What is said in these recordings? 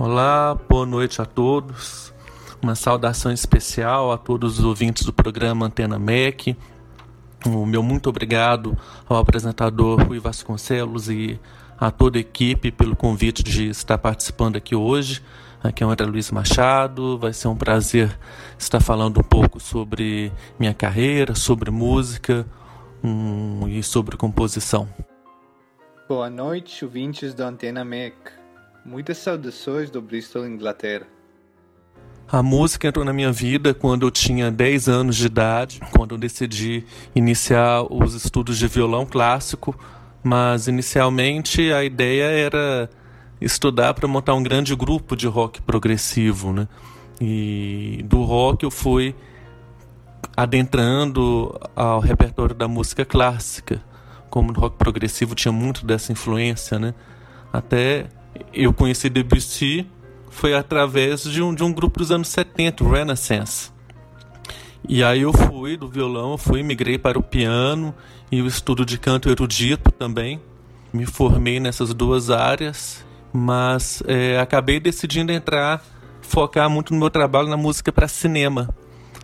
Olá, boa noite a todos. Uma saudação especial a todos os ouvintes do programa Antena MEC. O meu muito obrigado ao apresentador Rui Vasconcelos e a toda a equipe pelo convite de estar participando aqui hoje. Aqui é o André Luiz Machado. Vai ser um prazer estar falando um pouco sobre minha carreira, sobre música um, e sobre composição. Boa noite, ouvintes da Antena MEC. Muitas saudações do Bristol, Inglaterra. A música entrou na minha vida quando eu tinha 10 anos de idade, quando eu decidi iniciar os estudos de violão clássico, mas inicialmente a ideia era estudar para montar um grande grupo de rock progressivo, né? E do rock eu fui adentrando ao repertório da música clássica. Como no rock progressivo tinha muito dessa influência, né? Até eu conheci Debussy foi através de um, de um grupo dos anos 70, o Renaissance. E aí eu fui do violão, fui migrei para o piano e o estudo de canto erudito também. Me formei nessas duas áreas, mas é, acabei decidindo entrar, focar muito no meu trabalho na música para cinema,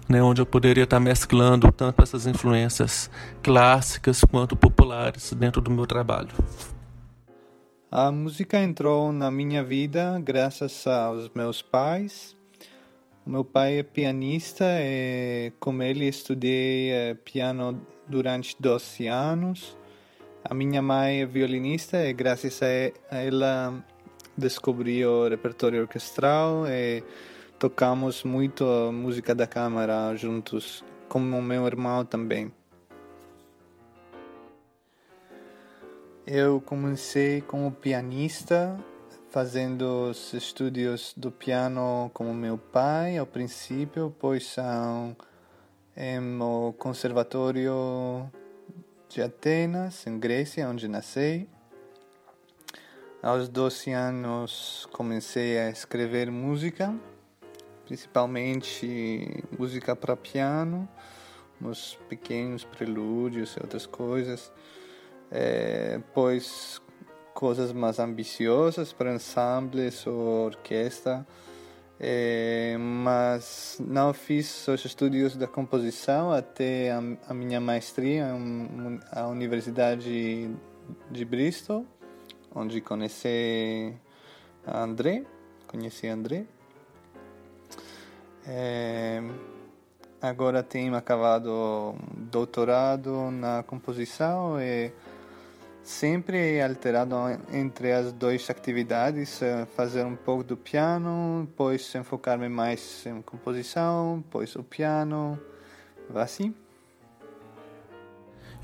né, onde eu poderia estar mesclando tanto essas influências clássicas quanto populares dentro do meu trabalho. A música entrou na minha vida graças aos meus pais. Meu pai é pianista e com ele estudei eh, piano durante 12 anos. A minha mãe é violinista e graças a ela descobri o repertório orquestral e tocamos muito música da câmara juntos, como meu irmão também. Eu comecei como pianista, fazendo os estudos do piano como meu pai ao princípio, pois são no Conservatório de Atenas, em Grécia, onde nasci. Aos 12 anos comecei a escrever música, principalmente música para piano, uns pequenos prelúdios e outras coisas é, pois coisas mais ambiciosas para ensembles ou orquestra, é, mas não fiz os estudos da composição até a, a minha maestria à Universidade de Bristol, onde conheci André, conheci André. É, agora tenho acabado doutorado na composição e sempre alterado entre as duas atividades, eh, fazer um pouco do piano, depois enfocar-me mais em composição, depois o piano, assim.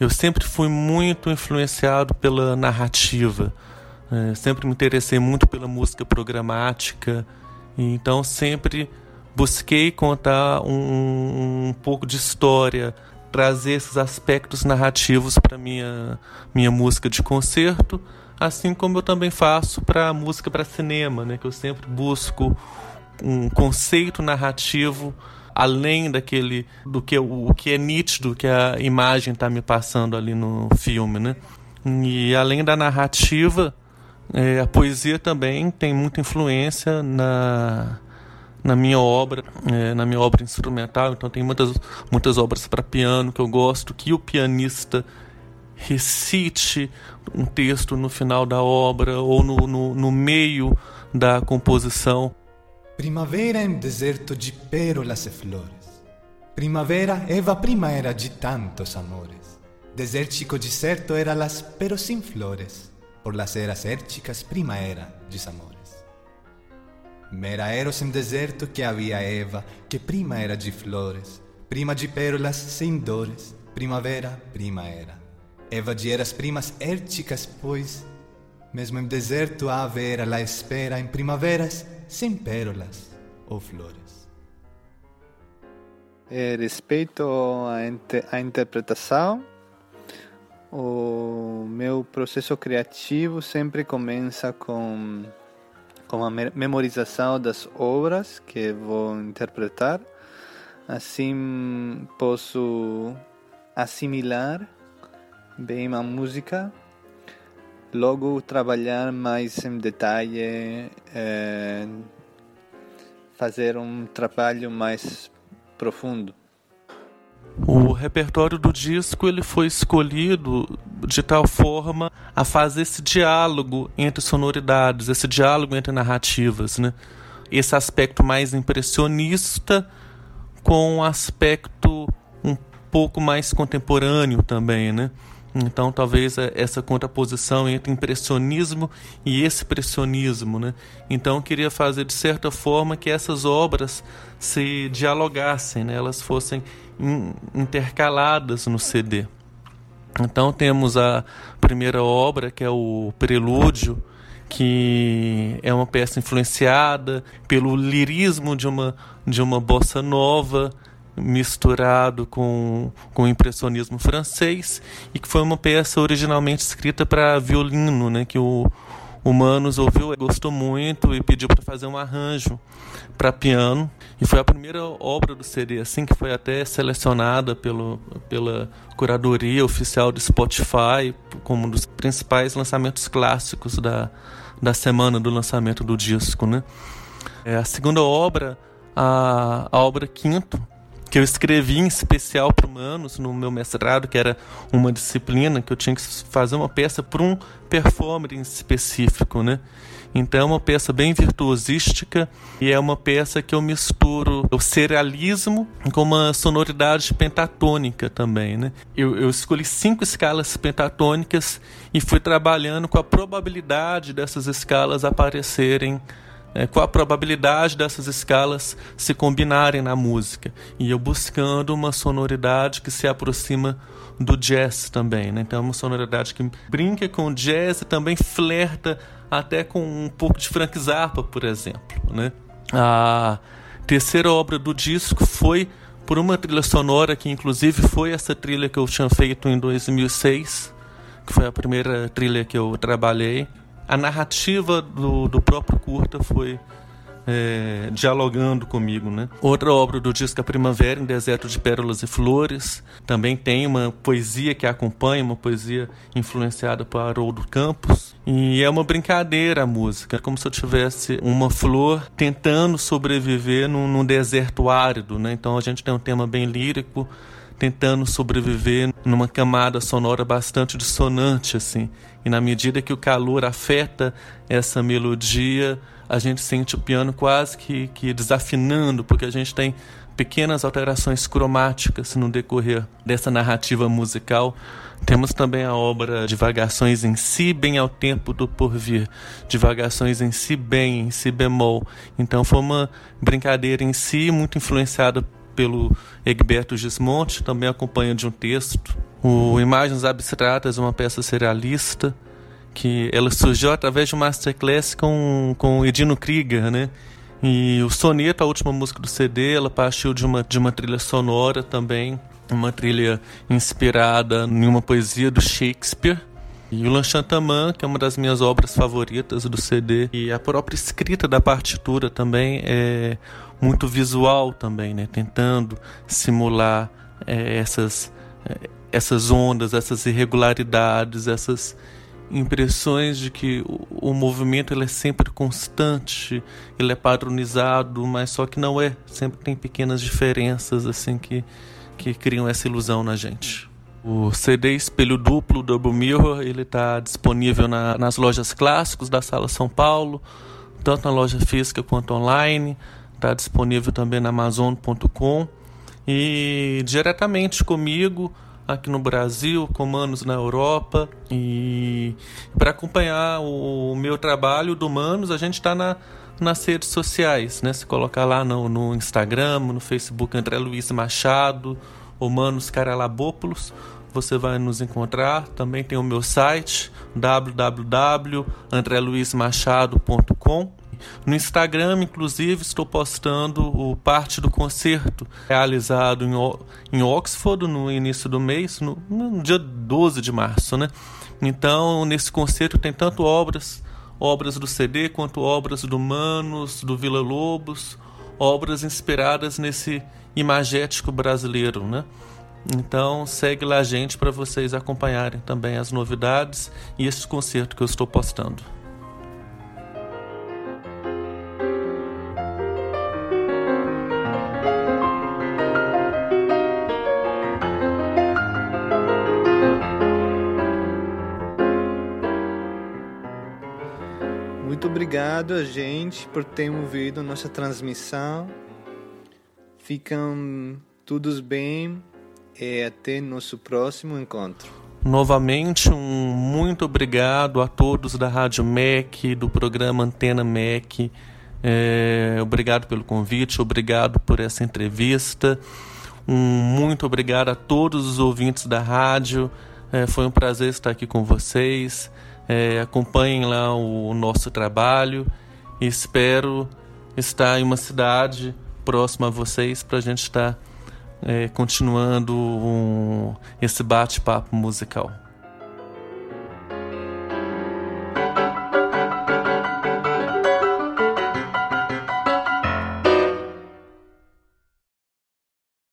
Eu sempre fui muito influenciado pela narrativa, é, sempre me interessei muito pela música programática, então sempre busquei contar um, um pouco de história trazer esses aspectos narrativos para minha minha música de concerto, assim como eu também faço para música para cinema, né, que eu sempre busco um conceito narrativo além daquele do que o que é nítido que a imagem está me passando ali no filme, né? E além da narrativa, é, a poesia também tem muita influência na na minha obra, é, na minha obra instrumental. Então tem muitas, muitas obras para piano que eu gosto que o pianista recite um texto no final da obra ou no, no, no meio da composição. Primavera em deserto de pérolas e flores. Primavera Eva prima era de tantos amores. Desértico deserto era las pero sin flores. Por las eras érticas prima era desamores. Mera eros em deserto que havia Eva, que prima era de flores, prima de pérolas sem dores, primavera, prima era. Eva de eras primas érticas, pois, mesmo em deserto a era la espera em primaveras sem pérolas ou flores. É, respeito à, inter à interpretação, o meu processo criativo sempre começa com com a memorização das obras que vou interpretar. Assim posso assimilar bem a música. logo trabalhar mais em detalhe, é, fazer um trabalho mais profundo. O repertório do disco ele foi escolhido de tal forma a fazer esse diálogo entre sonoridades, esse diálogo entre narrativas, né? Esse aspecto mais impressionista com um aspecto um pouco mais contemporâneo também, né? Então, talvez é, essa contraposição entre impressionismo e expressionismo. Né? Então, eu queria fazer de certa forma que essas obras se dialogassem, né? elas fossem intercaladas no CD. Então, temos a primeira obra, que é o Prelúdio, que é uma peça influenciada pelo lirismo de uma, de uma bossa nova misturado com, com o impressionismo francês e que foi uma peça originalmente escrita para violino, né, que o, o Manos ouviu, gostou muito e pediu para fazer um arranjo para piano. E foi a primeira obra do CD, assim, que foi até selecionada pelo, pela curadoria oficial do Spotify como um dos principais lançamentos clássicos da, da semana do lançamento do disco. Né? É, a segunda obra, a, a obra Quinto, que eu escrevi em especial para humanos no meu mestrado, que era uma disciplina que eu tinha que fazer uma peça para um performer em específico, né? Então é uma peça bem virtuosística e é uma peça que eu misturo o serialismo com uma sonoridade pentatônica também, né? Eu, eu escolhi cinco escalas pentatônicas e fui trabalhando com a probabilidade dessas escalas aparecerem é, qual a probabilidade dessas escalas se combinarem na música. E eu buscando uma sonoridade que se aproxima do jazz também. Né? Então, é uma sonoridade que brinca com jazz e também flerta até com um pouco de Frank Zappa, por exemplo. Né? A terceira obra do disco foi por uma trilha sonora que, inclusive, foi essa trilha que eu tinha feito em 2006, que foi a primeira trilha que eu trabalhei a narrativa do, do próprio curta foi é, dialogando comigo. Né? Outra obra do disco A Primavera, em Deserto de Pérolas e Flores, também tem uma poesia que acompanha, uma poesia influenciada por Haroldo Campos. E é uma brincadeira a música, como se eu tivesse uma flor tentando sobreviver num, num deserto árido. Né? Então a gente tem um tema bem lírico, tentando sobreviver numa camada sonora bastante dissonante assim. E na medida que o calor afeta essa melodia, a gente sente o piano quase que, que desafinando, porque a gente tem pequenas alterações cromáticas no decorrer dessa narrativa musical. Temos também a obra Divagações em Si, bem ao tempo do porvir. Divagações em Si, bem, em Si bemol. Então foi uma brincadeira em si, muito influenciada pelo Egberto Gismonte, também acompanha de um texto. O Imagens Abstratas, uma peça serialista, que ela surgiu através de uma masterclass com, com Edino Krieger, né? E o Soneto, a última música do CD, ela partiu de uma, de uma trilha sonora também, uma trilha inspirada em uma poesia do Shakespeare. E o Lanchantaman, que é uma das minhas obras favoritas do CD, e a própria escrita da partitura também é muito visual também, né? tentando simular é, essas, é, essas ondas, essas irregularidades, essas impressões de que o, o movimento ele é sempre constante, ele é padronizado, mas só que não é, sempre tem pequenas diferenças assim que, que criam essa ilusão na gente. O CD Espelho Duplo Double Mirror ele está disponível na, nas lojas clássicos da Sala São Paulo, tanto na loja física quanto online está disponível também na Amazon.com e diretamente comigo aqui no Brasil, comandos na Europa e para acompanhar o meu trabalho do Manos a gente está na nas redes sociais, né? Se colocar lá no, no Instagram, no Facebook André Luiz Machado, ou Manos Caralabópolis, você vai nos encontrar. Também tem o meu site www.andreluizmachado.com no Instagram, inclusive, estou postando o parte do concerto realizado em, em Oxford no início do mês, no, no dia 12 de março, né? Então, nesse concerto tem tanto obras, obras do CD, quanto obras do Manos, do Vila Lobos, obras inspiradas nesse imagético brasileiro, né? Então segue lá a gente para vocês acompanharem também as novidades e esse concerto que eu estou postando. Muito obrigado a gente por ter ouvido nossa transmissão. Ficam todos bem e até nosso próximo encontro. Novamente, um muito obrigado a todos da Rádio MEC, do programa Antena MEC. É, obrigado pelo convite, obrigado por essa entrevista. Um muito obrigado a todos os ouvintes da rádio. É, foi um prazer estar aqui com vocês. É, acompanhem lá o, o nosso trabalho e espero estar em uma cidade próxima a vocês para a gente estar é, continuando um, esse bate-papo musical.